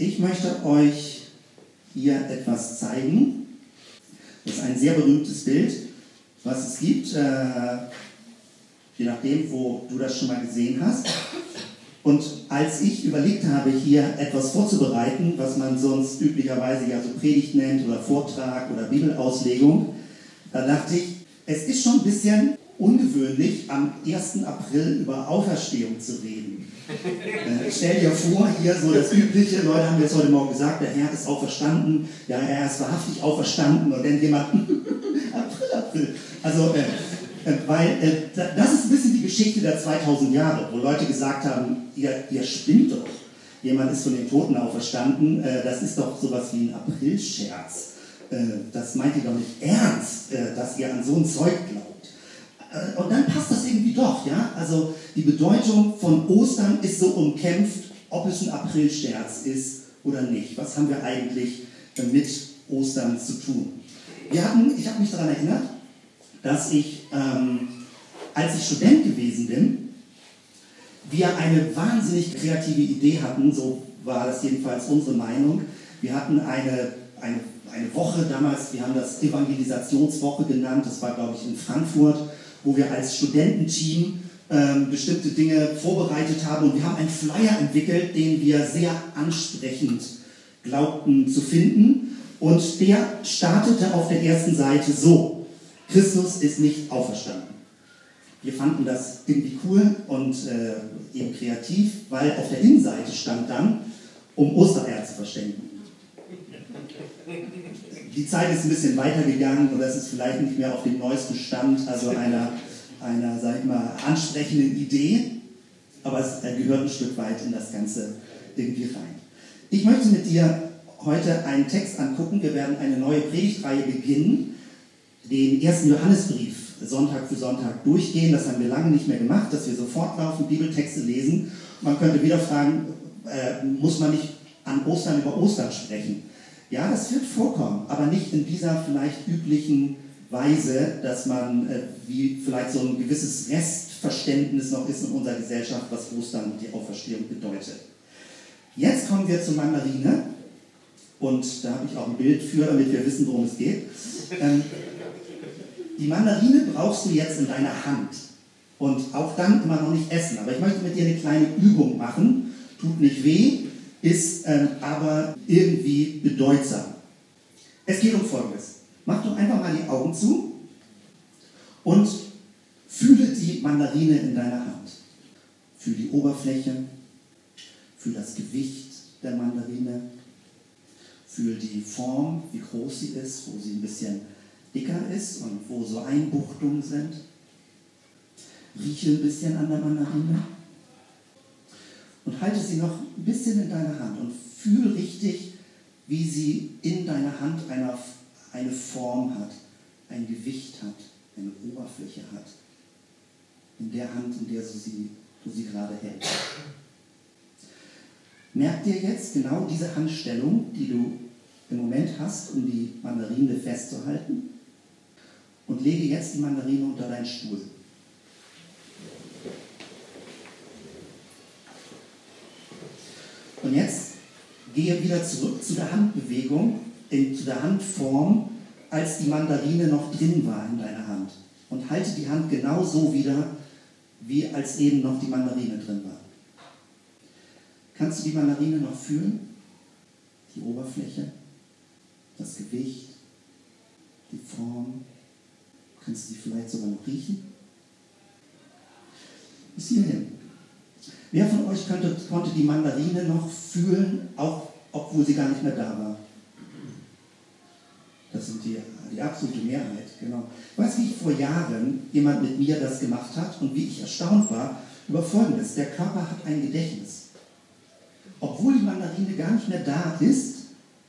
Ich möchte euch hier etwas zeigen. Das ist ein sehr berühmtes Bild, was es gibt, äh, je nachdem, wo du das schon mal gesehen hast. Und als ich überlegt habe, hier etwas vorzubereiten, was man sonst üblicherweise ja so Predigt nennt oder Vortrag oder Bibelauslegung, da dachte ich, es ist schon ein bisschen ungewöhnlich, am 1. April über Auferstehung zu reden. Äh, stell dir vor, hier so das Übliche, Leute haben jetzt heute Morgen gesagt, der Herr ist auferstanden, ja, er ist wahrhaftig auferstanden und dann jemand, April, April. Also, äh, äh, weil äh, das ist ein bisschen die Geschichte der 2000 Jahre, wo Leute gesagt haben, ihr, ihr spinnt doch. Jemand ist von den Toten auferstanden, äh, das ist doch sowas wie ein Aprilscherz. Äh, das meint ihr doch nicht ernst, dass ihr an so ein Zeug glaubt. Äh, und dann passt das irgendwie doch, ja? Also die Bedeutung von Ostern ist so umkämpft, ob es ein Aprilscherz ist oder nicht. Was haben wir eigentlich mit Ostern zu tun? Wir hatten, ich habe mich daran erinnert, dass ich, ähm, als ich Student gewesen bin, wir eine wahnsinnig kreative Idee hatten, so war das jedenfalls unsere Meinung. Wir hatten eine, eine, eine Woche damals, wir haben das Evangelisationswoche genannt, das war, glaube ich, in Frankfurt wo wir als Studententeam ähm, bestimmte Dinge vorbereitet haben und wir haben einen Flyer entwickelt, den wir sehr ansprechend glaubten zu finden. Und der startete auf der ersten Seite so, Christus ist nicht auferstanden. Wir fanden das irgendwie cool und äh, eben kreativ, weil auf der Innenseite stand dann, um Ostereier zu verschenken. Die Zeit ist ein bisschen weitergegangen und das ist vielleicht nicht mehr auf dem neuesten Stand, also einer, einer sag ich mal, ansprechenden Idee, aber es gehört ein Stück weit in das Ganze irgendwie rein. Ich möchte mit dir heute einen Text angucken. Wir werden eine neue Predigtreihe beginnen, den ersten Johannesbrief Sonntag für Sonntag durchgehen. Das haben wir lange nicht mehr gemacht, dass wir sofort laufen, Bibeltexte lesen. Man könnte wieder fragen, äh, muss man nicht an Ostern über Ostern sprechen? Ja, das wird vorkommen, aber nicht in dieser vielleicht üblichen Weise, dass man, äh, wie vielleicht so ein gewisses Restverständnis noch ist in unserer Gesellschaft, was Ostern und die Auferstehung bedeutet. Jetzt kommen wir zur Mandarine und da habe ich auch ein Bild für, damit wir wissen, worum es geht. Ähm, die Mandarine brauchst du jetzt in deiner Hand und auch dann immer noch nicht essen. Aber ich möchte mit dir eine kleine Übung machen. Tut nicht weh, ist ähm, aber irgendwie bedeutsam. Es geht um Folgendes. Mach doch einfach mal die Augen zu und fühle die Mandarine in deiner Hand. Fühl die Oberfläche, fühl das Gewicht der Mandarine, fühl die Form, wie groß sie ist, wo sie ein bisschen dicker ist und wo so Einbuchtungen sind. Rieche ein bisschen an der Mandarine und halte sie noch ein bisschen in deiner Hand und fühl richtig, wie sie in deiner Hand eine, eine Form hat, ein Gewicht hat, eine Oberfläche hat. In der Hand, in der du sie, du sie gerade hältst. Merk dir jetzt genau diese Handstellung, die du im Moment hast, um die Mandarine festzuhalten. Und lege jetzt die Mandarine unter deinen Stuhl. Und jetzt gehe wieder zurück zu der Handbewegung, in, zu der Handform, als die Mandarine noch drin war in deiner Hand. Und halte die Hand genau so wieder, wie als eben noch die Mandarine drin war. Kannst du die Mandarine noch fühlen? Die Oberfläche, das Gewicht, die Form. Kannst du sie vielleicht sogar noch riechen? Bis hierhin. Wer von euch könnte, konnte die Mandarine noch fühlen, auch obwohl sie gar nicht mehr da war? Das sind die, die absolute Mehrheit, genau. Weißt du, wie vor Jahren jemand mit mir das gemacht hat und wie ich erstaunt war über Folgendes. Der Körper hat ein Gedächtnis. Obwohl die Mandarine gar nicht mehr da ist,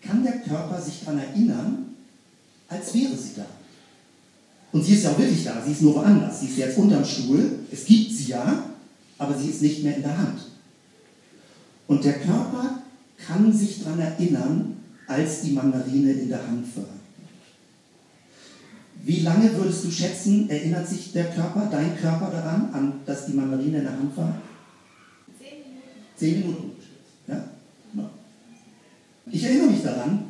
kann der Körper sich daran erinnern, als wäre sie da. Und sie ist ja auch wirklich da, sie ist nur woanders. Sie ist jetzt unterm Stuhl, es gibt sie ja, aber sie ist nicht mehr in der Hand. Und der Körper kann sich daran erinnern, als die Mandarine in der Hand war. Wie lange würdest du schätzen, erinnert sich der Körper, dein Körper daran, an, dass die Mandarine in der Hand war? Zehn Minuten. Zehn Minuten. Ja? Ich erinnere mich daran,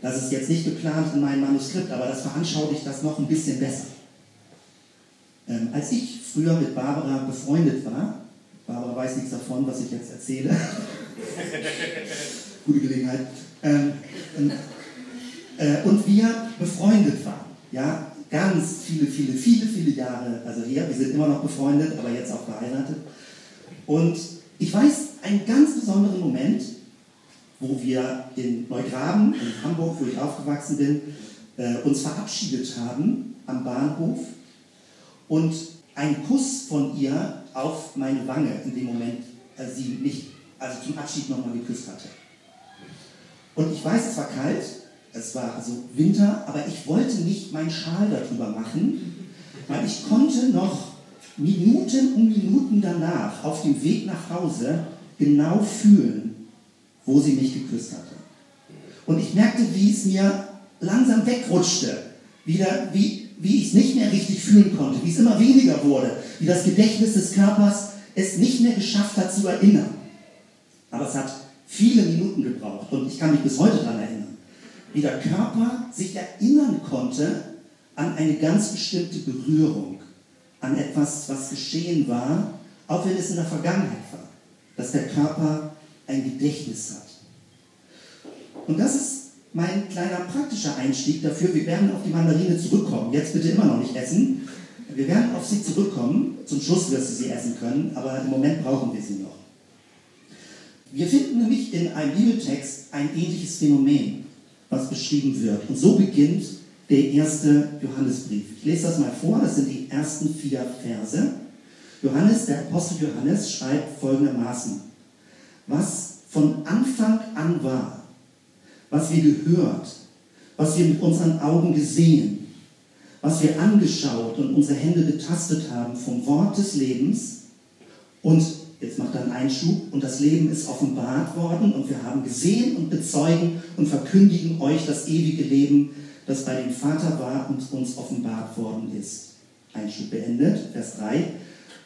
das ist jetzt nicht geplant in meinem Manuskript, aber das veranschaulicht das noch ein bisschen besser. Ähm, als ich früher mit Barbara befreundet war, Barbara weiß nichts davon, was ich jetzt erzähle. Gute Gelegenheit. Ähm, äh, und wir befreundet waren. Ja, ganz viele, viele, viele, viele Jahre also her. Wir sind immer noch befreundet, aber jetzt auch verheiratet. Und ich weiß einen ganz besonderen Moment, wo wir in Neugraben, in Hamburg, wo ich aufgewachsen bin, äh, uns verabschiedet haben am Bahnhof und ein Kuss von ihr auf meine Wange in dem Moment äh, sie mich also zum Abschied nochmal geküsst hatte. Und ich weiß, es war kalt, es war also Winter, aber ich wollte nicht meinen Schal darüber machen, weil ich konnte noch Minuten um Minuten danach auf dem Weg nach Hause genau fühlen, wo sie mich geküsst hatte. Und ich merkte, wie es mir langsam wegrutschte, wieder, wie, wie ich es nicht mehr richtig fühlen konnte, wie es immer weniger wurde, wie das Gedächtnis des Körpers es nicht mehr geschafft hat zu erinnern. Aber es hat viele Minuten gebraucht und ich kann mich bis heute daran erinnern, wie der Körper sich erinnern konnte an eine ganz bestimmte Berührung, an etwas, was geschehen war, auch wenn es in der Vergangenheit war, dass der Körper ein Gedächtnis hat. Und das ist mein kleiner praktischer Einstieg dafür. Wir werden auf die Mandarine zurückkommen. Jetzt bitte immer noch nicht essen. Wir werden auf sie zurückkommen. Zum Schluss wirst du sie essen können, aber im Moment brauchen wir sie noch. Wir finden nämlich in einem Bibeltext ein ähnliches Phänomen, was beschrieben wird. Und so beginnt der erste Johannesbrief. Ich lese das mal vor, das sind die ersten vier Verse. Johannes, der Apostel Johannes, schreibt folgendermaßen, was von Anfang an war, was wir gehört, was wir mit unseren Augen gesehen, was wir angeschaut und unsere Hände betastet haben vom Wort des Lebens und jetzt macht er einen Einschub und das Leben ist offenbart worden und wir haben gesehen und bezeugen und verkündigen euch das ewige Leben, das bei dem Vater war und uns offenbart worden ist. Einschub beendet, Vers 3.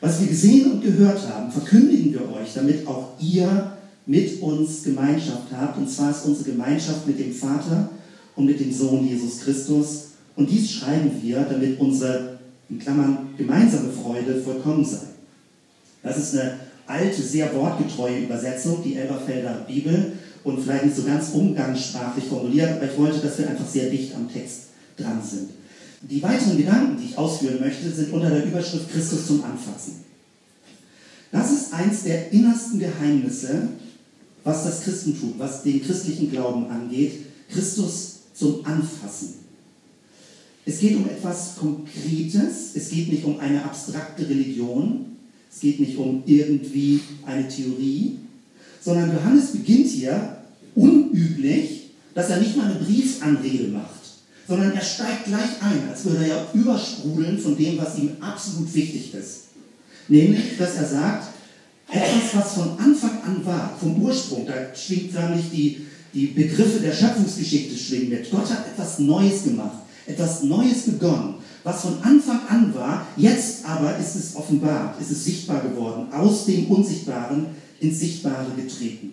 Was wir gesehen und gehört haben, verkündigen wir euch, damit auch ihr mit uns Gemeinschaft habt. Und zwar ist unsere Gemeinschaft mit dem Vater und mit dem Sohn Jesus Christus. Und dies schreiben wir, damit unsere, in Klammern, gemeinsame Freude vollkommen sei. Das ist eine alte, sehr wortgetreue Übersetzung, die Elberfelder Bibel und vielleicht nicht so ganz umgangssprachlich formuliert, aber ich wollte, dass wir einfach sehr dicht am Text dran sind. Die weiteren Gedanken, die ich ausführen möchte, sind unter der Überschrift Christus zum Anfassen. Das ist eins der innersten Geheimnisse, was das Christentum, was den christlichen Glauben angeht, Christus zum Anfassen. Es geht um etwas Konkretes, es geht nicht um eine abstrakte Religion, es geht nicht um irgendwie eine Theorie, sondern Johannes beginnt hier unüblich, dass er nicht mal eine Briefanrede macht, sondern er steigt gleich ein, als würde er ja übersprudeln von dem, was ihm absolut wichtig ist. Nämlich, dass er sagt, etwas, was von Anfang an war, vom Ursprung, da schwingt förmlich die, die Begriffe der Schöpfungsgeschichte schwingen mit. Gott hat etwas Neues gemacht, etwas Neues begonnen was von Anfang an war, jetzt aber ist es offenbart, ist es sichtbar geworden, aus dem Unsichtbaren ins Sichtbare getreten.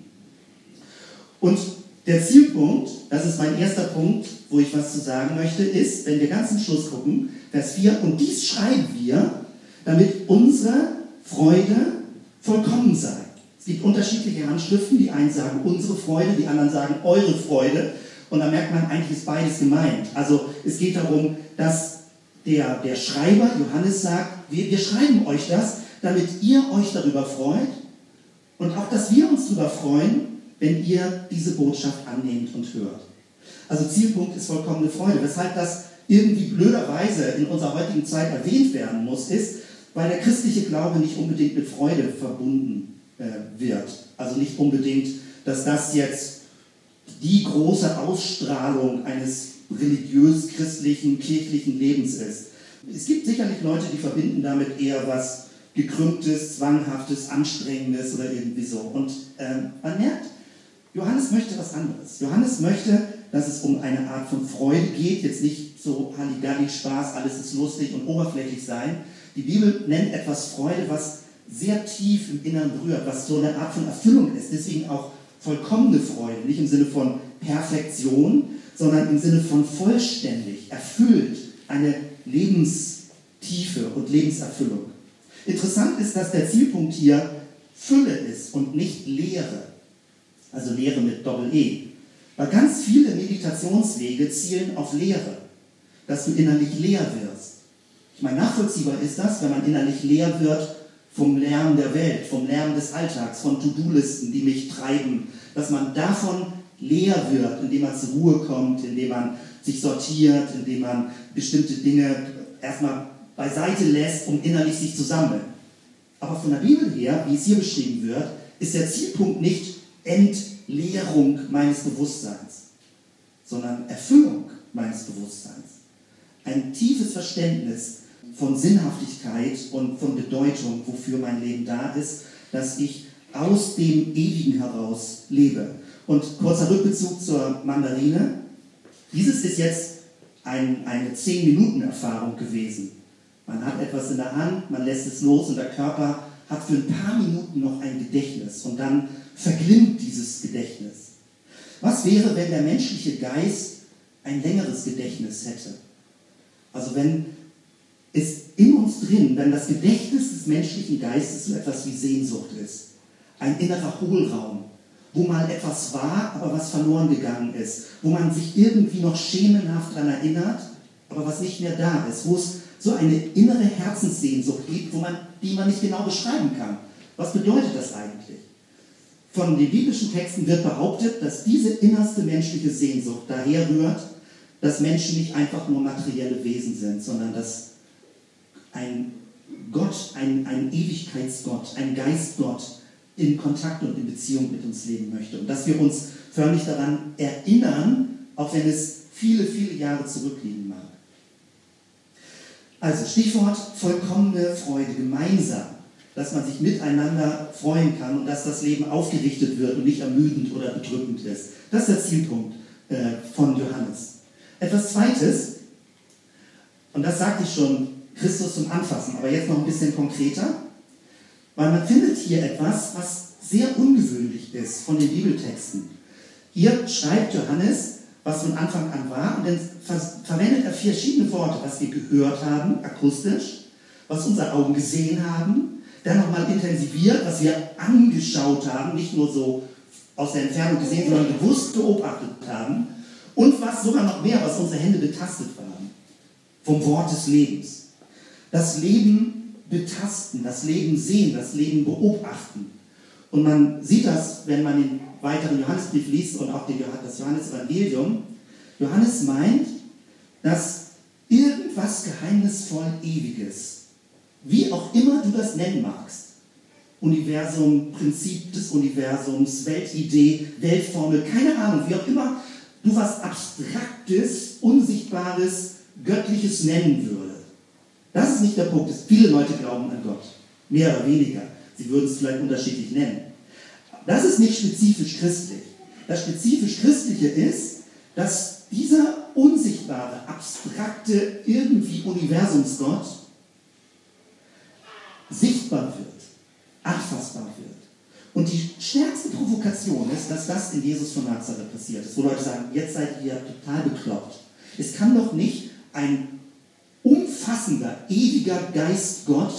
Und der Zielpunkt, das ist mein erster Punkt, wo ich was zu sagen möchte, ist, wenn wir ganz zum Schluss gucken, Vers 4, und dies schreiben wir, damit unsere Freude vollkommen sei. Es gibt unterschiedliche Handschriften, die einen sagen unsere Freude, die anderen sagen eure Freude. Und da merkt man, eigentlich ist beides gemeint. Also es geht darum, dass der, der Schreiber Johannes sagt, wir, wir schreiben euch das, damit ihr euch darüber freut und auch, dass wir uns darüber freuen, wenn ihr diese Botschaft annehmt und hört. Also Zielpunkt ist vollkommene Freude. Weshalb das irgendwie blöderweise in unserer heutigen Zeit erwähnt werden muss, ist, weil der christliche Glaube nicht unbedingt mit Freude verbunden äh, wird. Also nicht unbedingt, dass das jetzt die große Ausstrahlung eines religiös-christlichen, kirchlichen Lebens ist. Es gibt sicherlich Leute, die verbinden damit eher was gekrümmtes, zwanghaftes, anstrengendes oder irgendwie so. Und ähm, man merkt, Johannes möchte was anderes. Johannes möchte, dass es um eine Art von Freude geht, jetzt nicht so Halligalli, Spaß, alles ist lustig und oberflächlich sein. Die Bibel nennt etwas Freude, was sehr tief im Innern berührt, was so eine Art von Erfüllung ist, deswegen auch vollkommene Freude, nicht im Sinne von Perfektion, sondern im Sinne von vollständig, erfüllt, eine Lebenstiefe und Lebenserfüllung. Interessant ist, dass der Zielpunkt hier Fülle ist und nicht Leere. Also Leere mit Doppel-E. Weil ganz viele Meditationswege zielen auf Leere, dass du innerlich leer wirst. Ich meine, nachvollziehbar ist das, wenn man innerlich leer wird vom Lärm der Welt, vom Lärm des Alltags, von To-Do-Listen, die mich treiben, dass man davon leer wird, indem man zur Ruhe kommt, indem man sich sortiert, indem man bestimmte Dinge erstmal beiseite lässt, um innerlich sich zu sammeln. Aber von der Bibel her, wie es hier beschrieben wird, ist der Zielpunkt nicht Entleerung meines Bewusstseins, sondern Erfüllung meines Bewusstseins. Ein tiefes Verständnis von Sinnhaftigkeit und von Bedeutung, wofür mein Leben da ist, dass ich aus dem Ewigen heraus lebe. Und kurzer Rückbezug zur Mandarine. Dieses ist jetzt ein, eine 10-Minuten-Erfahrung gewesen. Man hat etwas in der Hand, man lässt es los und der Körper hat für ein paar Minuten noch ein Gedächtnis und dann verglimmt dieses Gedächtnis. Was wäre, wenn der menschliche Geist ein längeres Gedächtnis hätte? Also wenn es in uns drin, wenn das Gedächtnis des menschlichen Geistes so etwas wie Sehnsucht ist, ein innerer Hohlraum, wo mal etwas war, aber was verloren gegangen ist, wo man sich irgendwie noch schemenhaft daran erinnert, aber was nicht mehr da ist, wo es so eine innere Herzenssehnsucht gibt, wo man, die man nicht genau beschreiben kann. Was bedeutet das eigentlich? Von den biblischen Texten wird behauptet, dass diese innerste menschliche Sehnsucht daher rührt, dass Menschen nicht einfach nur materielle Wesen sind, sondern dass ein Gott, ein, ein Ewigkeitsgott, ein Geistgott in Kontakt und in Beziehung mit uns leben möchte. Und dass wir uns förmlich daran erinnern, auch wenn es viele, viele Jahre zurückliegen mag. Also Stichwort vollkommene Freude, gemeinsam, dass man sich miteinander freuen kann und dass das Leben aufgerichtet wird und nicht ermüdend oder bedrückend ist. Das ist der Zielpunkt äh, von Johannes. Etwas Zweites, und das sagte ich schon, Christus zum Anfassen, aber jetzt noch ein bisschen konkreter, weil man findet hier etwas, was sehr ungewöhnlich ist von den Bibeltexten. Hier schreibt Johannes, was von Anfang an war, und dann ver verwendet er verschiedene Worte, was wir gehört haben, akustisch, was unsere Augen gesehen haben, dann nochmal intensiviert, was wir angeschaut haben, nicht nur so aus der Entfernung gesehen, sondern bewusst beobachtet haben, und was sogar noch mehr, was unsere Hände betastet haben, vom Wort des Lebens. Das Leben betasten, das Leben sehen, das Leben beobachten. Und man sieht das, wenn man den weiteren Johannesbrief liest und auch das Johannesevangelium. Johannes meint, dass irgendwas geheimnisvoll Ewiges, wie auch immer du das nennen magst, Universum, Prinzip des Universums, Weltidee, Weltformel, keine Ahnung, wie auch immer du was Abstraktes, Unsichtbares, Göttliches nennen würdest das ist nicht der Punkt. Viele Leute glauben an Gott. Mehr oder weniger. Sie würden es vielleicht unterschiedlich nennen. Das ist nicht spezifisch christlich. Das spezifisch Christliche ist, dass dieser unsichtbare, abstrakte, irgendwie Universumsgott sichtbar wird, anfassbar wird. Und die stärkste Provokation ist, dass das in Jesus von Nazareth passiert ist, wo Leute sagen, jetzt seid ihr total bekloppt. Es kann doch nicht ein umfassender, ewiger Geist Gott.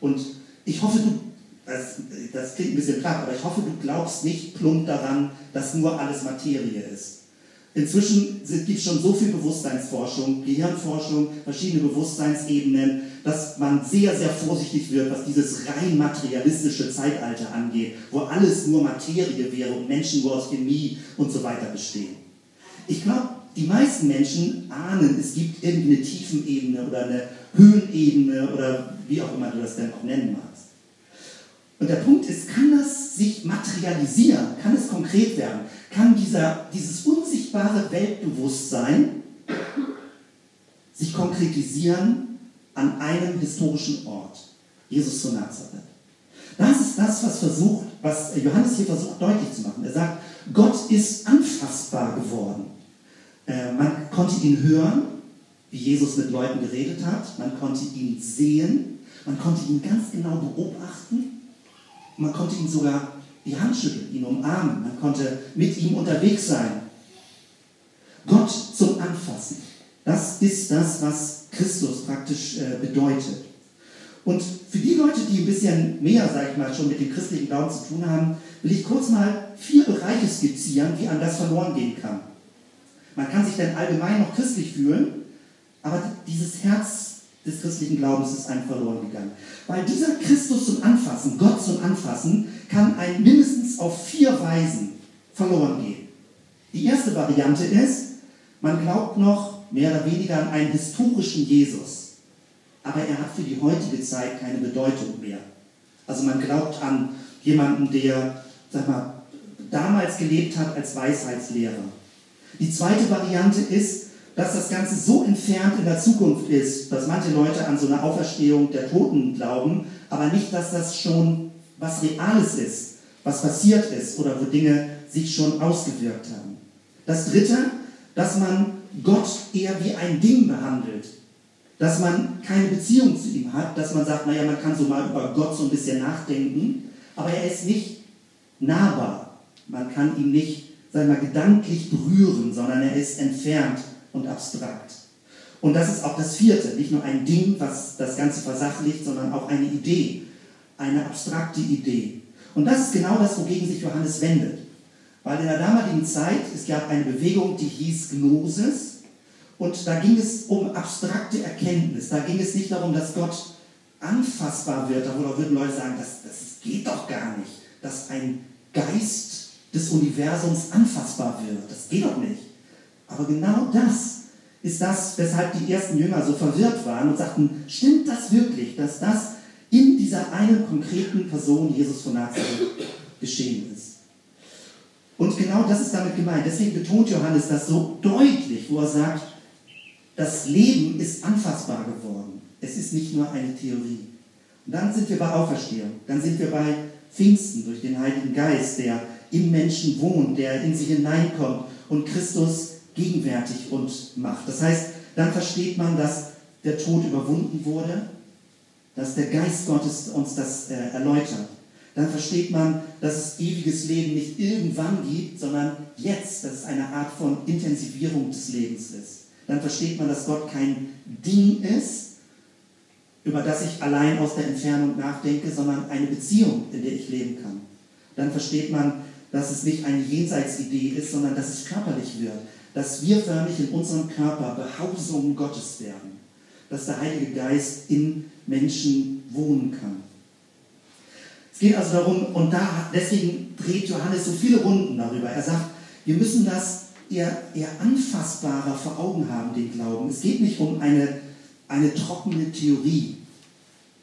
Und ich hoffe, du, das, das klingt ein bisschen platt, aber ich hoffe, du glaubst nicht plump daran, dass nur alles Materie ist. Inzwischen gibt es schon so viel Bewusstseinsforschung, Gehirnforschung, verschiedene Bewusstseinsebenen, dass man sehr, sehr vorsichtig wird, was dieses rein materialistische Zeitalter angeht, wo alles nur Materie wäre und Menschen nur aus Chemie und so weiter bestehen. Ich glaube, die meisten Menschen ahnen, es gibt irgendeine Tiefenebene oder eine Höhenebene oder wie auch immer du das denn auch nennen magst. Und der Punkt ist, kann das sich materialisieren? Kann es konkret werden? Kann dieser, dieses unsichtbare Weltbewusstsein sich konkretisieren an einem historischen Ort? Jesus zu Nazareth. Das ist das, was versucht, was Johannes hier versucht deutlich zu machen. Er sagt, Gott ist anfassbar geworden. Äh, man konnte ihn hören, wie Jesus mit Leuten geredet hat. Man konnte ihn sehen. Man konnte ihn ganz genau beobachten. Man konnte ihn sogar die Hand schütteln, ihn umarmen, man konnte mit ihm unterwegs sein. Gott zum Anfassen, das ist das, was Christus praktisch äh, bedeutet. Und für die Leute, die ein bisschen mehr, sage ich mal, schon mit dem christlichen Glauben zu tun haben, will ich kurz mal vier Bereiche skizzieren, wie an das verloren gehen kann. Man kann sich dann allgemein noch christlich fühlen, aber dieses Herz des christlichen Glaubens ist einem verloren gegangen. Weil dieser Christus zum Anfassen, Gott zum Anfassen, kann ein mindestens auf vier Weisen verloren gehen. Die erste Variante ist, man glaubt noch mehr oder weniger an einen historischen Jesus, aber er hat für die heutige Zeit keine Bedeutung mehr. Also man glaubt an jemanden, der, sag mal, damals gelebt hat als Weisheitslehrer. Die zweite Variante ist, dass das Ganze so entfernt in der Zukunft ist, dass manche Leute an so eine Auferstehung der Toten glauben, aber nicht, dass das schon was Reales ist, was passiert ist oder wo Dinge sich schon ausgewirkt haben. Das Dritte, dass man Gott eher wie ein Ding behandelt, dass man keine Beziehung zu ihm hat, dass man sagt, naja, man kann so mal über Gott so ein bisschen nachdenken, aber er ist nicht nahbar. Man kann ihn nicht, wir mal, gedanklich berühren, sondern er ist entfernt und abstrakt. Und das ist auch das vierte, nicht nur ein Ding, was das Ganze versachlicht, sondern auch eine Idee, eine abstrakte Idee. Und das ist genau das, wogegen sich Johannes wendet. Weil in der damaligen Zeit, es gab eine Bewegung, die hieß Gnosis, und da ging es um abstrakte Erkenntnis. Da ging es nicht darum, dass Gott anfassbar wird. Da würden Leute sagen, das, das geht doch gar nicht, dass ein Geist des Universums anfassbar wird. Das geht doch nicht. Aber genau das ist das, weshalb die ersten Jünger so verwirrt waren und sagten, stimmt das wirklich, dass das in dieser einen konkreten Person, Jesus von Nazareth, geschehen ist? Und genau das ist damit gemeint. Deswegen betont Johannes das so deutlich, wo er sagt, das Leben ist anfassbar geworden. Es ist nicht nur eine Theorie. Und dann sind wir bei Auferstehung. Dann sind wir bei Pfingsten durch den Heiligen Geist, der im Menschen wohnt, der in sich hineinkommt und Christus gegenwärtig und macht. Das heißt, dann versteht man, dass der Tod überwunden wurde, dass der Geist Gottes uns das äh, erläutert. Dann versteht man, dass es ewiges Leben nicht irgendwann gibt, sondern jetzt, dass es eine Art von Intensivierung des Lebens ist. Dann versteht man, dass Gott kein Ding ist, über das ich allein aus der Entfernung nachdenke, sondern eine Beziehung, in der ich leben kann. Dann versteht man, dass es nicht eine Jenseitsidee ist, sondern dass es körperlich wird, dass wir förmlich in unserem Körper Behausung Gottes werden, dass der Heilige Geist in Menschen wohnen kann. Es geht also darum, und da, deswegen dreht Johannes so viele Runden darüber. Er sagt, wir müssen das eher, eher anfassbarer vor Augen haben, den Glauben. Es geht nicht um eine, eine trockene Theorie.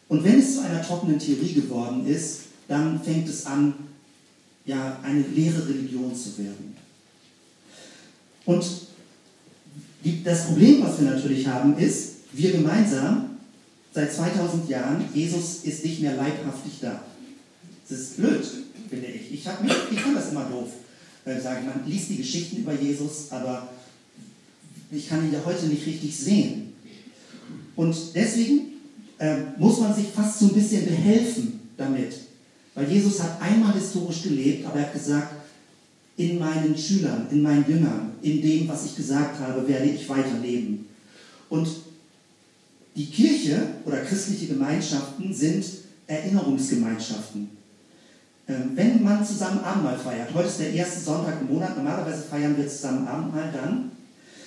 Und wenn es zu einer trockenen Theorie geworden ist, dann fängt es an, ja, eine leere Religion zu werden. Und die, das Problem, was wir natürlich haben, ist, wir gemeinsam, seit 2000 Jahren, Jesus ist nicht mehr leibhaftig da. Das ist blöd, finde ich. Ich, mich, ich fand das immer doof. Äh, sagen, man liest die Geschichten über Jesus, aber ich kann ihn ja heute nicht richtig sehen. Und deswegen äh, muss man sich fast so ein bisschen behelfen damit. Weil Jesus hat einmal historisch gelebt, aber er hat gesagt, in meinen Schülern, in meinen Jüngern, in dem, was ich gesagt habe, werde ich weiterleben. Und die Kirche oder christliche Gemeinschaften sind Erinnerungsgemeinschaften. Ähm, wenn man zusammen Abendmahl feiert, heute ist der erste Sonntag im Monat, normalerweise feiern wir zusammen Abendmahl dann,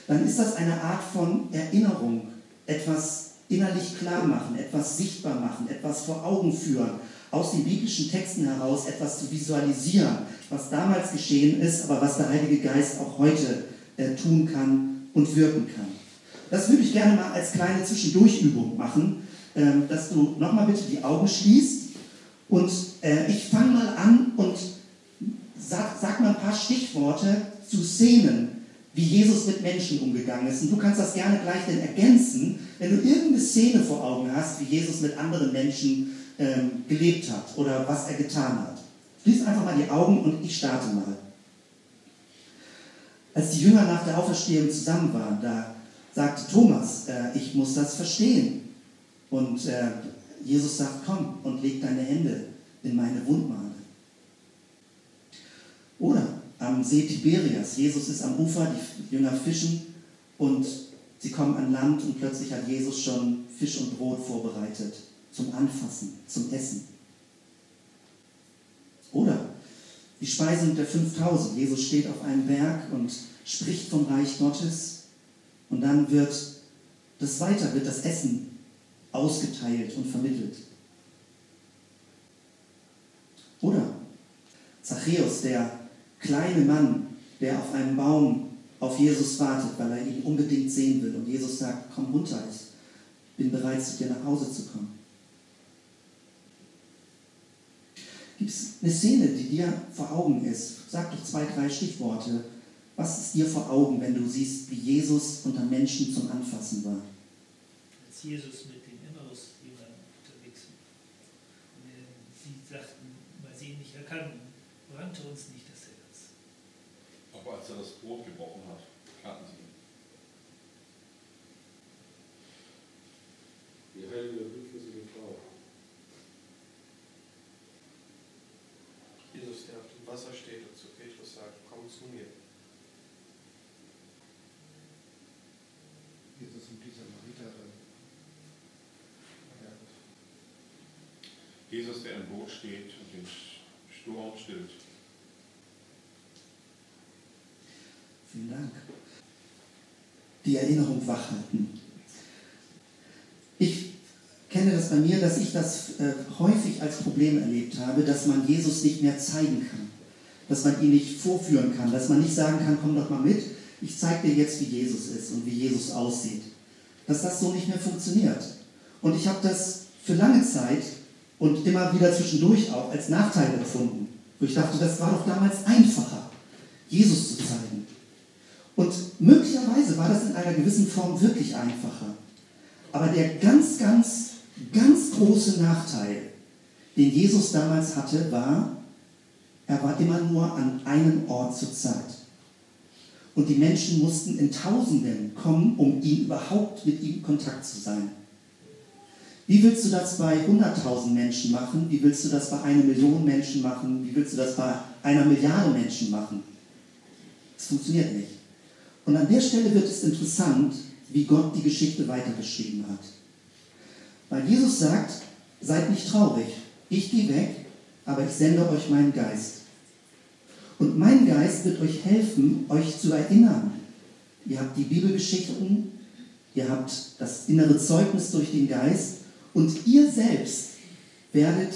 dann ist das eine Art von Erinnerung, etwas innerlich klar machen, etwas sichtbar machen, etwas vor Augen führen, aus den biblischen Texten heraus etwas zu visualisieren, was damals geschehen ist, aber was der Heilige Geist auch heute äh, tun kann und wirken kann. Das würde ich gerne mal als kleine Zwischendurchübung machen, äh, dass du nochmal bitte die Augen schließt und äh, ich fange mal an und sag, sag mal ein paar Stichworte zu Szenen, wie Jesus mit Menschen umgegangen ist. Und du kannst das gerne gleich dann ergänzen, wenn du irgendeine Szene vor Augen hast, wie Jesus mit anderen Menschen ähm, gelebt hat oder was er getan hat. Schließ einfach mal die Augen und ich starte mal. Als die Jünger nach der Auferstehung zusammen waren, da sagte Thomas, äh, ich muss das verstehen. Und äh, Jesus sagt, komm und leg deine Hände in meine Wundmale. Oder am See Tiberias. Jesus ist am Ufer, die Jünger fischen und sie kommen an Land und plötzlich hat Jesus schon Fisch und Brot vorbereitet zum Anfassen, zum Essen. Oder die Speisung der 5000. Jesus steht auf einem Berg und spricht vom Reich Gottes und dann wird das weiter, wird das Essen ausgeteilt und vermittelt. Oder Zachäus, der kleine Mann, der auf einem Baum auf Jesus wartet, weil er ihn unbedingt sehen will. Und Jesus sagt, komm runter, ich bin bereit, zu dir nach Hause zu kommen. Gibt es eine Szene, die dir vor Augen ist? Sag doch zwei, drei Stichworte. Was ist dir vor Augen, wenn du siehst, wie Jesus unter Menschen zum Anfassen war? Als Jesus mit den Emmaus-Jüngern unterwegs war. Und sie sagten, weil sie ihn nicht erkannten, brannte uns nicht. Aber als er das Brot gebrochen hat, kannten sie ihn. Die heilige, blutflüssige Frau. Jesus, der auf dem Wasser steht und zu Petrus sagt, komm zu mir. Jesus und diese Mariterin. Ja, Jesus, der im Boot steht und den Sturm stillt. Vielen Dank. Die Erinnerung wachhalten. Ich kenne das bei mir, dass ich das äh, häufig als Problem erlebt habe, dass man Jesus nicht mehr zeigen kann. Dass man ihn nicht vorführen kann. Dass man nicht sagen kann, komm doch mal mit, ich zeige dir jetzt, wie Jesus ist und wie Jesus aussieht. Dass das so nicht mehr funktioniert. Und ich habe das für lange Zeit und immer wieder zwischendurch auch als Nachteil empfunden. Wo ich dachte, das war doch damals einfacher, Jesus zu zeigen. Und möglicherweise war das in einer gewissen Form wirklich einfacher. Aber der ganz, ganz, ganz große Nachteil, den Jesus damals hatte, war, er war immer nur an einem Ort zur Zeit. Und die Menschen mussten in Tausenden kommen, um ihn überhaupt mit ihm in Kontakt zu sein. Wie willst du das bei 100.000 Menschen machen? Wie willst du das bei einer Million Menschen machen? Wie willst du das bei einer Milliarde Menschen machen? Es funktioniert nicht. Und an der Stelle wird es interessant, wie Gott die Geschichte weitergeschrieben hat. Weil Jesus sagt, seid nicht traurig, ich gehe weg, aber ich sende euch meinen Geist. Und mein Geist wird euch helfen, euch zu erinnern. Ihr habt die Bibelgeschichten, ihr habt das innere Zeugnis durch den Geist und ihr selbst werdet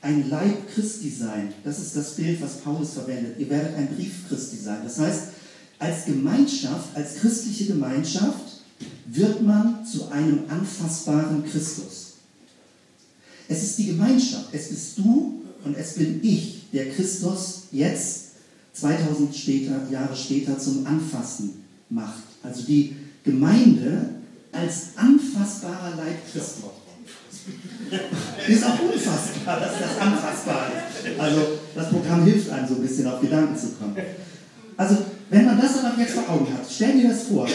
ein Leib Christi sein. Das ist das Bild, was Paulus verwendet. Ihr werdet ein Brief Christi sein. Das heißt, als Gemeinschaft, als christliche Gemeinschaft wird man zu einem anfassbaren Christus. Es ist die Gemeinschaft, es bist du und es bin ich, der Christus jetzt 2000 später, Jahre später zum Anfassen macht. Also die Gemeinde als anfassbarer Leib Christi. Ist auch unfassbar, dass das anfassbar ist. Also das Programm hilft einem so ein bisschen auf Gedanken zu kommen. Also wenn man das aber jetzt vor Augen hat, stell dir das vor,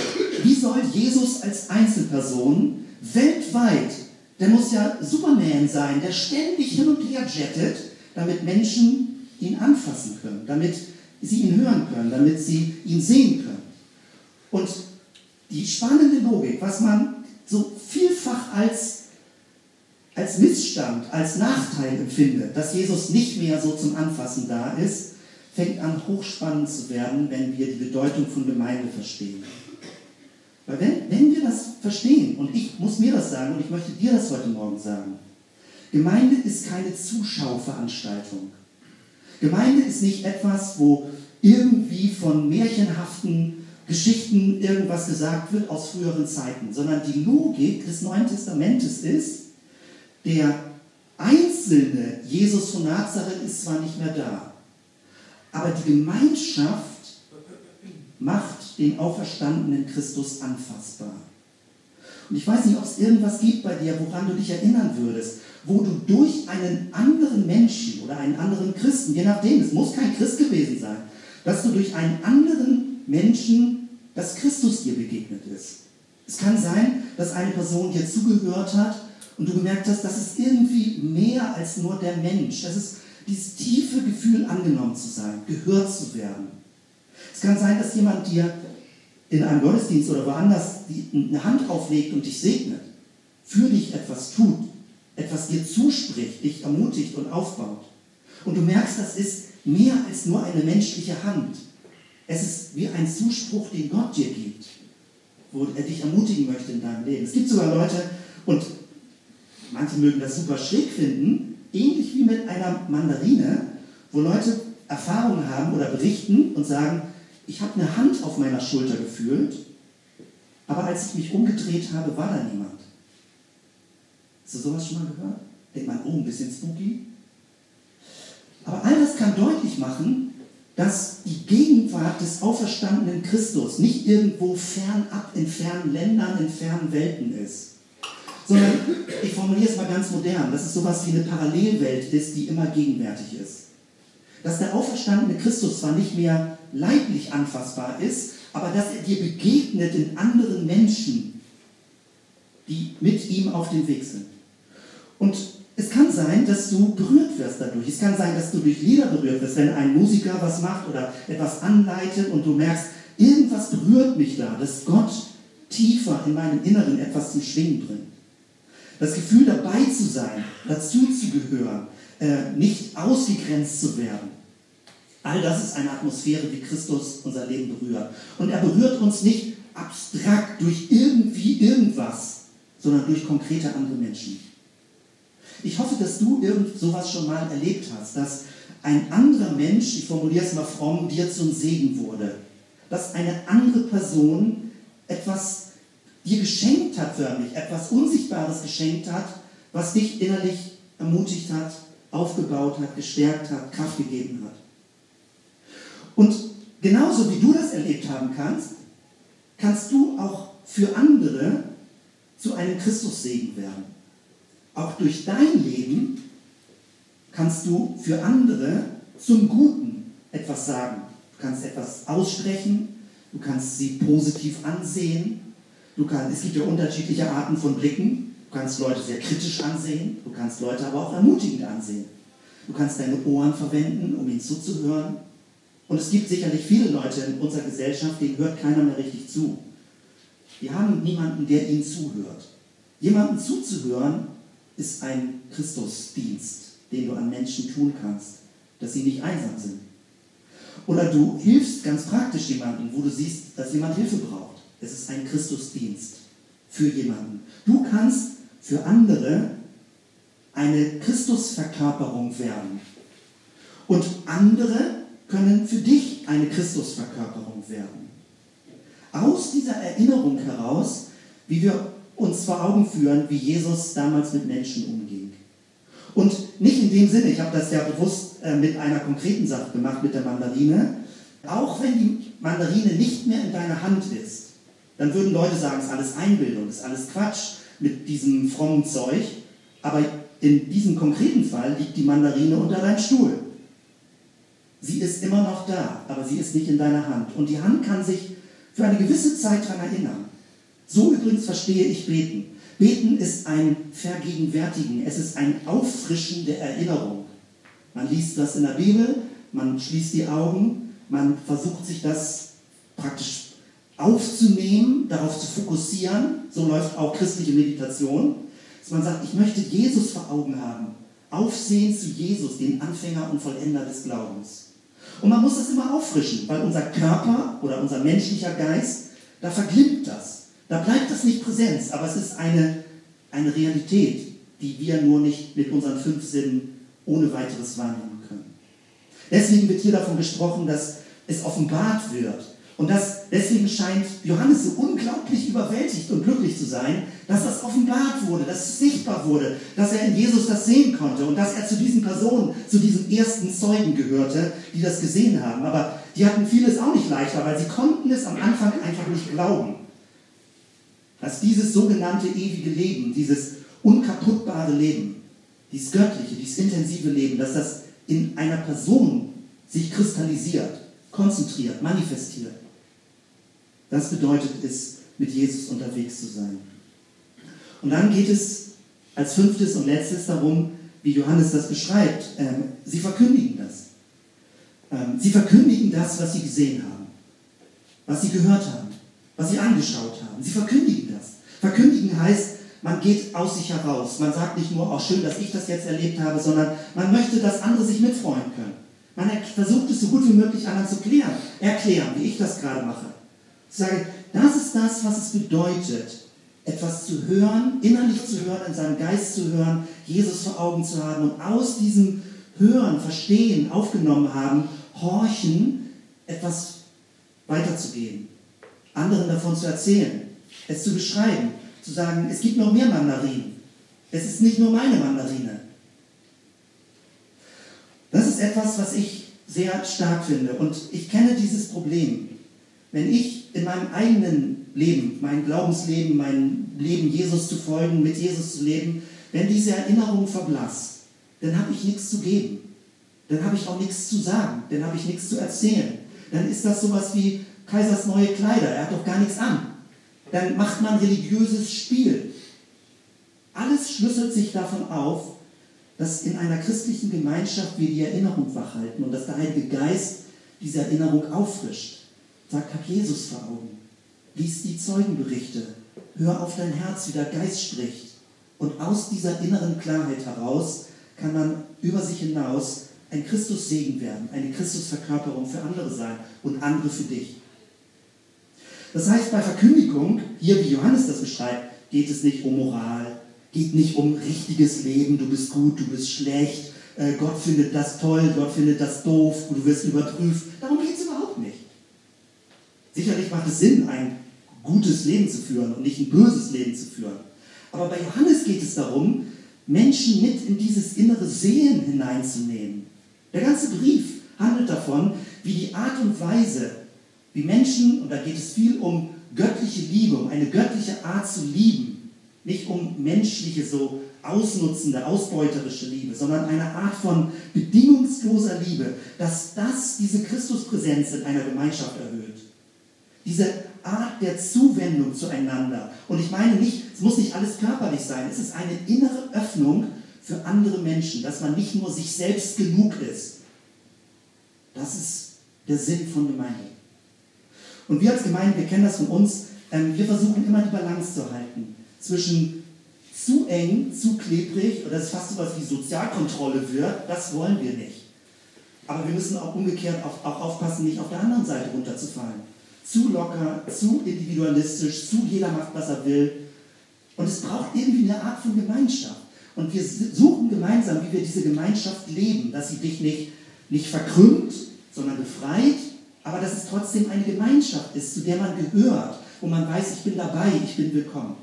wie soll Jesus als Einzelperson weltweit, der muss ja Superman sein, der ständig hin und her jettet, damit Menschen ihn anfassen können, damit sie ihn hören können, damit sie ihn sehen können. Und die spannende Logik, was man so vielfach als, als Missstand, als Nachteil empfindet, dass Jesus nicht mehr so zum Anfassen da ist, fängt an hochspannend zu werden, wenn wir die Bedeutung von Gemeinde verstehen. Weil wenn, wenn wir das verstehen, und ich muss mir das sagen, und ich möchte dir das heute Morgen sagen, Gemeinde ist keine Zuschauveranstaltung. Gemeinde ist nicht etwas, wo irgendwie von märchenhaften Geschichten irgendwas gesagt wird aus früheren Zeiten, sondern die Logik des Neuen Testamentes ist, der einzelne Jesus von Nazareth ist zwar nicht mehr da, aber die Gemeinschaft macht den auferstandenen Christus anfassbar. Und ich weiß nicht, ob es irgendwas gibt bei dir, woran du dich erinnern würdest, wo du durch einen anderen Menschen oder einen anderen Christen, je nachdem, es muss kein Christ gewesen sein, dass du durch einen anderen Menschen, dass Christus dir begegnet ist. Es kann sein, dass eine Person dir zugehört hat und du gemerkt hast, das ist irgendwie mehr als nur der Mensch. Das ist, dieses tiefe Gefühl, angenommen zu sein, gehört zu werden. Es kann sein, dass jemand dir in einem Gottesdienst oder woanders eine Hand auflegt und dich segnet, für dich etwas tut, etwas dir zuspricht, dich ermutigt und aufbaut. Und du merkst, das ist mehr als nur eine menschliche Hand. Es ist wie ein Zuspruch, den Gott dir gibt, wo er dich ermutigen möchte in deinem Leben. Es gibt sogar Leute, und manche mögen das super schräg finden, ähnlich wie mit einer Mandarine, wo Leute Erfahrungen haben oder berichten und sagen, ich habe eine Hand auf meiner Schulter gefühlt, aber als ich mich umgedreht habe, war da niemand. Hast du sowas schon mal gehört? Denkt man, oh, ein bisschen spooky. Aber all das kann deutlich machen, dass die Gegenwart des auferstandenen Christus nicht irgendwo fernab in fernen Ländern, in fernen Welten ist, sondern ich formuliere es mal ganz modern, dass es sowas wie eine Parallelwelt ist, die immer gegenwärtig ist. Dass der auferstandene Christus zwar nicht mehr leiblich anfassbar ist, aber dass er dir begegnet in anderen Menschen, die mit ihm auf dem Weg sind. Und es kann sein, dass du berührt wirst dadurch. Es kann sein, dass du durch Lieder berührt wirst, wenn ein Musiker was macht oder etwas anleitet und du merkst, irgendwas berührt mich da, dass Gott tiefer in meinem Inneren etwas zum Schwingen bringt. Das Gefühl dabei zu sein, dazu zu gehören, äh, nicht ausgegrenzt zu werden. All das ist eine Atmosphäre, wie Christus unser Leben berührt. Und er berührt uns nicht abstrakt durch irgendwie irgendwas, sondern durch konkrete andere Menschen. Ich hoffe, dass du irgend sowas schon mal erlebt hast, dass ein anderer Mensch, ich formuliere es mal fromm, dir zum Segen wurde. Dass eine andere Person etwas dir geschenkt hat förmlich, etwas Unsichtbares geschenkt hat, was dich innerlich ermutigt hat, aufgebaut hat, gestärkt hat, Kraft gegeben hat. Und genauso wie du das erlebt haben kannst, kannst du auch für andere zu einem Christussegen werden. Auch durch dein Leben kannst du für andere zum Guten etwas sagen. Du kannst etwas aussprechen, du kannst sie positiv ansehen, Du kannst, es gibt ja unterschiedliche Arten von Blicken. Du kannst Leute sehr kritisch ansehen, du kannst Leute aber auch ermutigend ansehen. Du kannst deine Ohren verwenden, um ihnen zuzuhören. Und es gibt sicherlich viele Leute in unserer Gesellschaft, denen hört keiner mehr richtig zu. Die haben niemanden, der ihnen zuhört. Jemandem zuzuhören ist ein Christusdienst, den du an Menschen tun kannst, dass sie nicht einsam sind. Oder du hilfst ganz praktisch jemandem, wo du siehst, dass jemand Hilfe braucht. Es ist ein Christusdienst für jemanden. Du kannst für andere eine Christusverkörperung werden. Und andere können für dich eine Christusverkörperung werden. Aus dieser Erinnerung heraus, wie wir uns vor Augen führen, wie Jesus damals mit Menschen umging. Und nicht in dem Sinne, ich habe das ja bewusst äh, mit einer konkreten Sache gemacht, mit der Mandarine, auch wenn die Mandarine nicht mehr in deiner Hand ist, dann würden Leute sagen, es ist alles Einbildung, es ist alles Quatsch mit diesem frommen Zeug. Aber in diesem konkreten Fall liegt die Mandarine unter deinem Stuhl. Sie ist immer noch da, aber sie ist nicht in deiner Hand. Und die Hand kann sich für eine gewisse Zeit daran erinnern. So übrigens verstehe ich Beten. Beten ist ein Vergegenwärtigen, es ist ein Auffrischen der Erinnerung. Man liest das in der Bibel, man schließt die Augen, man versucht sich das praktisch aufzunehmen, darauf zu fokussieren, so läuft auch christliche Meditation, dass man sagt, ich möchte Jesus vor Augen haben, aufsehen zu Jesus, den Anfänger und Vollender des Glaubens. Und man muss das immer auffrischen, weil unser Körper oder unser menschlicher Geist, da verglimmt das. Da bleibt das nicht Präsenz, aber es ist eine, eine Realität, die wir nur nicht mit unseren fünf Sinnen ohne weiteres wahrnehmen können. Deswegen wird hier davon gesprochen, dass es offenbart wird, und das, deswegen scheint Johannes so unglaublich überwältigt und glücklich zu sein, dass das offenbart wurde, dass es sichtbar wurde, dass er in Jesus das sehen konnte und dass er zu diesen Personen, zu diesen ersten Zeugen gehörte, die das gesehen haben. Aber die hatten vieles auch nicht leichter, weil sie konnten es am Anfang einfach nicht glauben. Dass dieses sogenannte ewige Leben, dieses unkaputtbare Leben, dieses göttliche, dieses intensive Leben, dass das in einer Person sich kristallisiert, konzentriert, manifestiert. Das bedeutet es, mit Jesus unterwegs zu sein. Und dann geht es als fünftes und letztes darum, wie Johannes das beschreibt. Ähm, sie verkündigen das. Ähm, sie verkündigen das, was sie gesehen haben, was sie gehört haben, was sie angeschaut haben. Sie verkündigen das. Verkündigen heißt, man geht aus sich heraus. Man sagt nicht nur, auch oh, schön, dass ich das jetzt erlebt habe, sondern man möchte, dass andere sich mitfreuen können. Man versucht es so gut wie möglich anderen zu klären, erklären, wie ich das gerade mache. Ich sage, das ist das, was es bedeutet, etwas zu hören, innerlich zu hören, in seinem Geist zu hören, Jesus vor Augen zu haben und aus diesem Hören, Verstehen, aufgenommen haben, Horchen, etwas weiterzugeben, anderen davon zu erzählen, es zu beschreiben, zu sagen, es gibt noch mehr Mandarinen. Es ist nicht nur meine Mandarine. Etwas, was ich sehr stark finde. Und ich kenne dieses Problem. Wenn ich in meinem eigenen Leben, mein Glaubensleben, mein Leben Jesus zu folgen, mit Jesus zu leben, wenn diese Erinnerung verblasst, dann habe ich nichts zu geben. Dann habe ich auch nichts zu sagen. Dann habe ich nichts zu erzählen. Dann ist das sowas wie Kaisers neue Kleider. Er hat doch gar nichts an. Dann macht man religiöses Spiel. Alles schlüsselt sich davon auf, dass in einer christlichen Gemeinschaft wir die Erinnerung wachhalten und dass der Heilige Geist diese Erinnerung auffrischt. Sagt, hab Jesus vor Augen. Lies die Zeugenberichte. Hör auf dein Herz, wie der Geist spricht. Und aus dieser inneren Klarheit heraus kann man über sich hinaus ein Christussegen werden, eine Christusverkörperung für andere sein und andere für dich. Das heißt, bei Verkündigung, hier wie Johannes das beschreibt, geht es nicht um Moral, geht nicht um richtiges Leben, du bist gut, du bist schlecht, äh, Gott findet das toll, Gott findet das doof, du wirst überprüft. Darum geht es überhaupt nicht. Sicherlich macht es Sinn, ein gutes Leben zu führen und nicht ein böses Leben zu führen. Aber bei Johannes geht es darum, Menschen mit in dieses innere Sehen hineinzunehmen. Der ganze Brief handelt davon, wie die Art und Weise, wie Menschen, und da geht es viel um göttliche Liebe, um eine göttliche Art zu lieben, nicht um menschliche, so ausnutzende, ausbeuterische Liebe, sondern eine Art von bedingungsloser Liebe, dass das diese Christuspräsenz in einer Gemeinschaft erhöht. Diese Art der Zuwendung zueinander. Und ich meine nicht, es muss nicht alles körperlich sein, es ist eine innere Öffnung für andere Menschen, dass man nicht nur sich selbst genug ist. Das ist der Sinn von Gemeinde. Und wir als Gemeinde, wir kennen das von uns, ähm, wir versuchen immer die Balance zu halten zwischen zu eng, zu klebrig oder es fast so etwas wie Sozialkontrolle wird, das wollen wir nicht. Aber wir müssen auch umgekehrt auch, auch aufpassen, nicht auf der anderen Seite runterzufallen. Zu locker, zu individualistisch, zu jeder macht, was er will. Und es braucht irgendwie eine Art von Gemeinschaft. Und wir suchen gemeinsam, wie wir diese Gemeinschaft leben, dass sie dich nicht, nicht verkrümmt, sondern befreit, aber dass es trotzdem eine Gemeinschaft ist, zu der man gehört, wo man weiß, ich bin dabei, ich bin willkommen.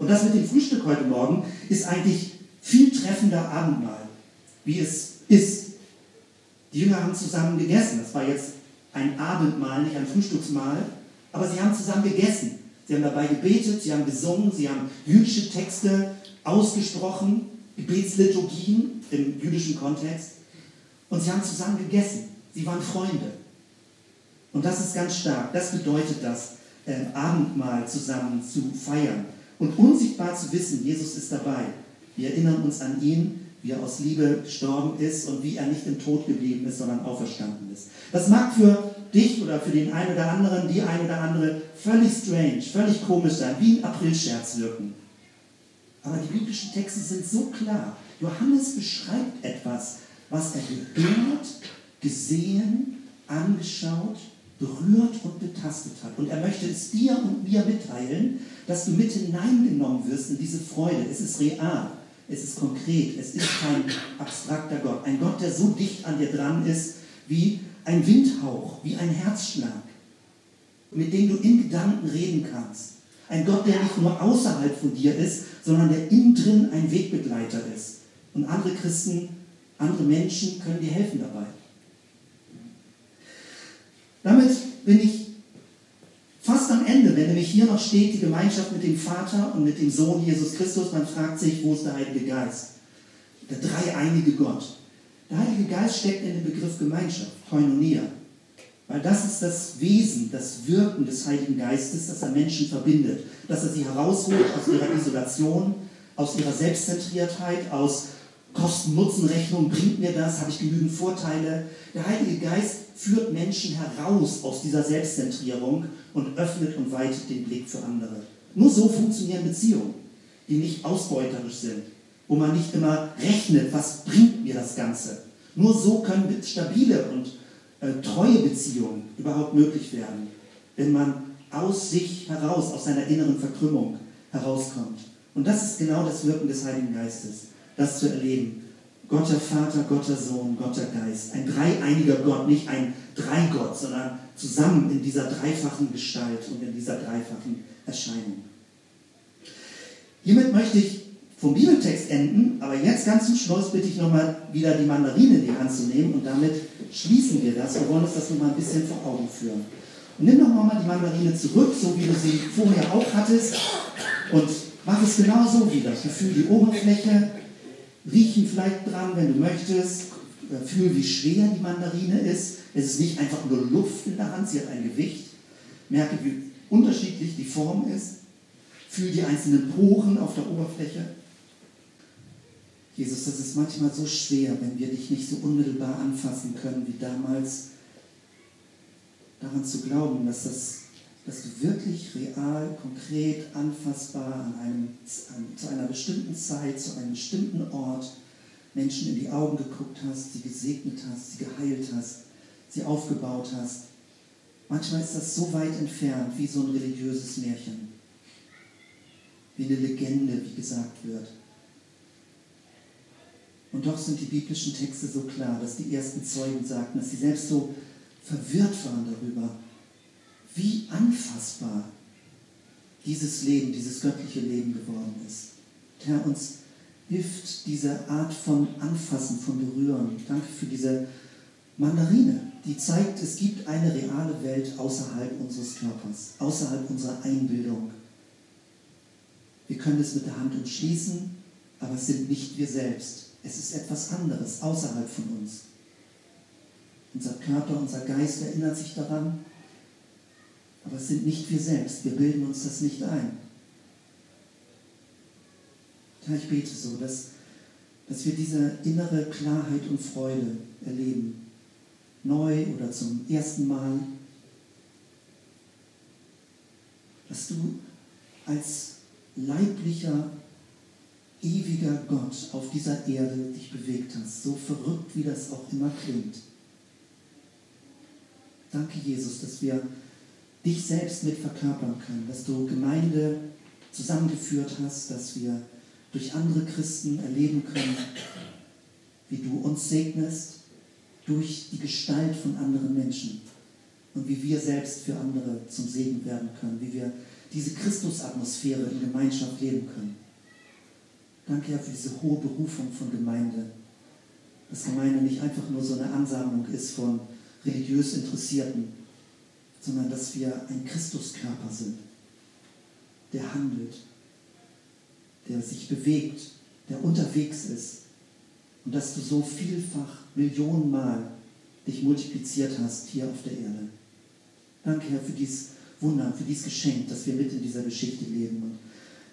Und das mit dem Frühstück heute Morgen ist eigentlich viel treffender Abendmahl, wie es ist. Die Jünger haben zusammen gegessen. Das war jetzt ein Abendmahl, nicht ein Frühstücksmahl, aber sie haben zusammen gegessen. Sie haben dabei gebetet, sie haben gesungen, sie haben jüdische Texte ausgesprochen, Gebetsliturgien im jüdischen Kontext. Und sie haben zusammen gegessen. Sie waren Freunde. Und das ist ganz stark. Das bedeutet das, äh, Abendmahl zusammen zu feiern und unsichtbar zu wissen, Jesus ist dabei. Wir erinnern uns an ihn, wie er aus Liebe gestorben ist und wie er nicht im Tod geblieben ist, sondern auferstanden ist. Das mag für dich oder für den einen oder anderen, die ein oder andere völlig strange, völlig komisch sein, wie ein Aprilscherz wirken. Aber die biblischen Texte sind so klar. Johannes beschreibt etwas, was er gehört, gesehen, angeschaut berührt und betastet hat. Und er möchte es dir und mir mitteilen, dass du mit hineingenommen wirst in diese Freude. Es ist real, es ist konkret, es ist kein abstrakter Gott. Ein Gott, der so dicht an dir dran ist wie ein Windhauch, wie ein Herzschlag, mit dem du in Gedanken reden kannst. Ein Gott, der nicht nur außerhalb von dir ist, sondern der innen drin ein Wegbegleiter ist. Und andere Christen, andere Menschen können dir helfen dabei. Damit bin ich fast am Ende, wenn nämlich hier noch steht, die Gemeinschaft mit dem Vater und mit dem Sohn Jesus Christus. Man fragt sich, wo ist der Heilige Geist? Der dreieinige Gott. Der Heilige Geist steckt in den Begriff Gemeinschaft, Koinonia. Weil das ist das Wesen, das Wirken des Heiligen Geistes, dass er Menschen verbindet, dass er sie herausholt aus ihrer Isolation, aus ihrer Selbstzentriertheit, aus Kosten-Nutzen-Rechnung, bringt mir das, habe ich genügend Vorteile? Der Heilige Geist führt Menschen heraus aus dieser Selbstzentrierung und öffnet und weitet den Blick für andere. Nur so funktionieren Beziehungen, die nicht ausbeuterisch sind, wo man nicht immer rechnet, was bringt mir das Ganze. Nur so können stabile und äh, treue Beziehungen überhaupt möglich werden, wenn man aus sich heraus, aus seiner inneren Verkrümmung herauskommt. Und das ist genau das Wirken des Heiligen Geistes, das zu erleben. Gott der Vater, Gott der Sohn, Gott der Geist. Ein dreieiniger Gott, nicht ein Dreigott, sondern zusammen in dieser dreifachen Gestalt und in dieser dreifachen Erscheinung. Hiermit möchte ich vom Bibeltext enden, aber jetzt ganz zum Schluss bitte ich nochmal wieder die Mandarine in die Hand zu nehmen und damit schließen wir das. Wir wollen uns das nochmal ein bisschen vor Augen führen. Und nimm doch mal die Mandarine zurück, so wie du sie vorher auch hattest und mach es genauso wieder. Fühl die Oberfläche, riechen vielleicht dran, wenn du möchtest, fühl, wie schwer die Mandarine ist. Es ist nicht einfach nur Luft in der Hand, sie hat ein Gewicht. Merke, wie unterschiedlich die Form ist. Fühl die einzelnen Poren auf der Oberfläche. Jesus, das ist manchmal so schwer, wenn wir dich nicht so unmittelbar anfassen können wie damals, daran zu glauben, dass, das, dass du wirklich real, konkret, anfassbar an einem, an, zu einer bestimmten Zeit, zu einem bestimmten Ort Menschen in die Augen geguckt hast, sie gesegnet hast, sie geheilt hast, sie aufgebaut hast. Manchmal ist das so weit entfernt wie so ein religiöses Märchen, wie eine Legende, wie gesagt wird. Und doch sind die biblischen Texte so klar, dass die ersten Zeugen sagten, dass sie selbst so verwirrt waren darüber, wie anfassbar dieses Leben, dieses göttliche Leben geworden ist. Herr, uns hilft diese Art von Anfassen, von Berühren. Danke für diese Mandarine, die zeigt, es gibt eine reale Welt außerhalb unseres Körpers, außerhalb unserer Einbildung. Wir können es mit der Hand umschließen, aber es sind nicht wir selbst. Es ist etwas anderes außerhalb von uns. Unser Körper, unser Geist erinnert sich daran, aber es sind nicht wir selbst. Wir bilden uns das nicht ein. Ja, ich bete so, dass, dass wir diese innere Klarheit und Freude erleben. Neu oder zum ersten Mal. Dass du als leiblicher ewiger Gott auf dieser Erde dich bewegt hast, so verrückt wie das auch immer klingt. Danke, Jesus, dass wir dich selbst mit verkörpern können, dass du Gemeinde zusammengeführt hast, dass wir durch andere Christen erleben können, wie du uns segnest durch die Gestalt von anderen Menschen und wie wir selbst für andere zum Segen werden können, wie wir diese Christusatmosphäre in Gemeinschaft leben können. Danke, Herr, für diese hohe Berufung von Gemeinde. Dass Gemeinde nicht einfach nur so eine Ansammlung ist von religiös Interessierten, sondern dass wir ein Christuskörper sind, der handelt, der sich bewegt, der unterwegs ist. Und dass du so vielfach, Millionenmal dich multipliziert hast hier auf der Erde. Danke, Herr, für dieses Wunder, für dieses Geschenk, dass wir mit in dieser Geschichte leben. Und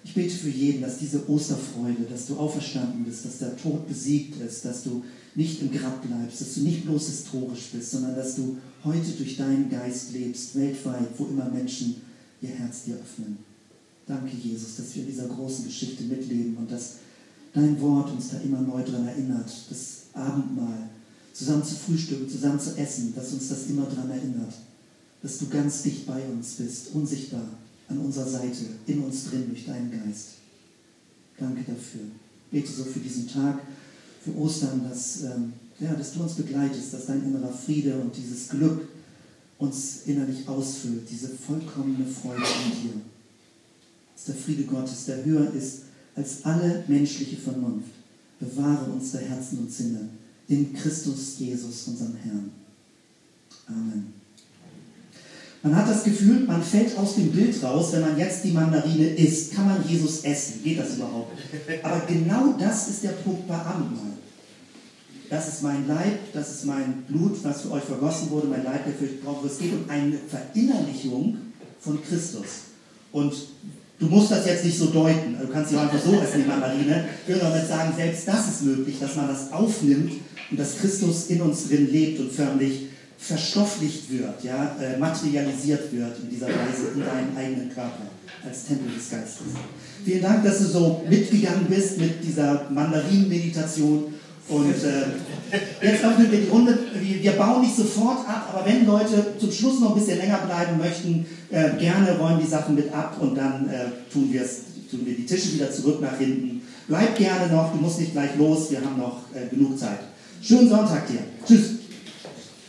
ich bete für jeden, dass diese Osterfreude, dass du auferstanden bist, dass der Tod besiegt ist, dass du nicht im Grab bleibst, dass du nicht bloß historisch bist, sondern dass du heute durch deinen Geist lebst, weltweit, wo immer Menschen ihr Herz dir öffnen. Danke, Jesus, dass wir in dieser großen Geschichte mitleben und dass dein Wort uns da immer neu daran erinnert, das Abendmahl, zusammen zu frühstücken, zusammen zu essen, dass uns das immer daran erinnert, dass du ganz dicht bei uns bist, unsichtbar an unserer Seite, in uns drin durch deinen Geist. Danke dafür. Bete so für diesen Tag, für Ostern, dass, ähm, ja, dass du uns begleitest, dass dein innerer Friede und dieses Glück uns innerlich ausfüllt, diese vollkommene Freude in dir. Dass der Friede Gottes, der höher ist als alle menschliche Vernunft, bewahre unsere Herzen und Sinne in Christus Jesus, unserem Herrn. Amen. Man hat das Gefühl, man fällt aus dem Bild raus, wenn man jetzt die Mandarine isst. Kann man Jesus essen? Geht das überhaupt? Aber genau das ist der Punkt bei Abendmahl. Das ist mein Leib, das ist mein Blut, was für euch vergossen wurde, mein Leib, der für euch braucht. Es geht um eine Verinnerlichung von Christus. Und Du musst das jetzt nicht so deuten. Du kannst auch einfach so essen, die Mandarine. Ich will damit sagen, selbst das ist möglich, dass man das aufnimmt und dass Christus in uns drin lebt und förmlich verstofflicht wird, ja, äh, materialisiert wird in dieser Weise in deinem eigenen Körper als Tempel des Geistes. Vielen Dank, dass du so mitgegangen bist mit dieser Mandarinen-Meditation. Und äh, jetzt öffnen wir die Runde. Wir, wir, bauen nicht sofort ab, aber wenn Leute zum Schluss noch ein bisschen länger bleiben möchten, äh, gerne räumen die Sachen mit ab und dann äh, tun, tun wir die Tische wieder zurück nach hinten. Bleib gerne noch, du musst nicht gleich los, wir haben noch äh, genug Zeit. Schönen Sonntag dir. Tschüss.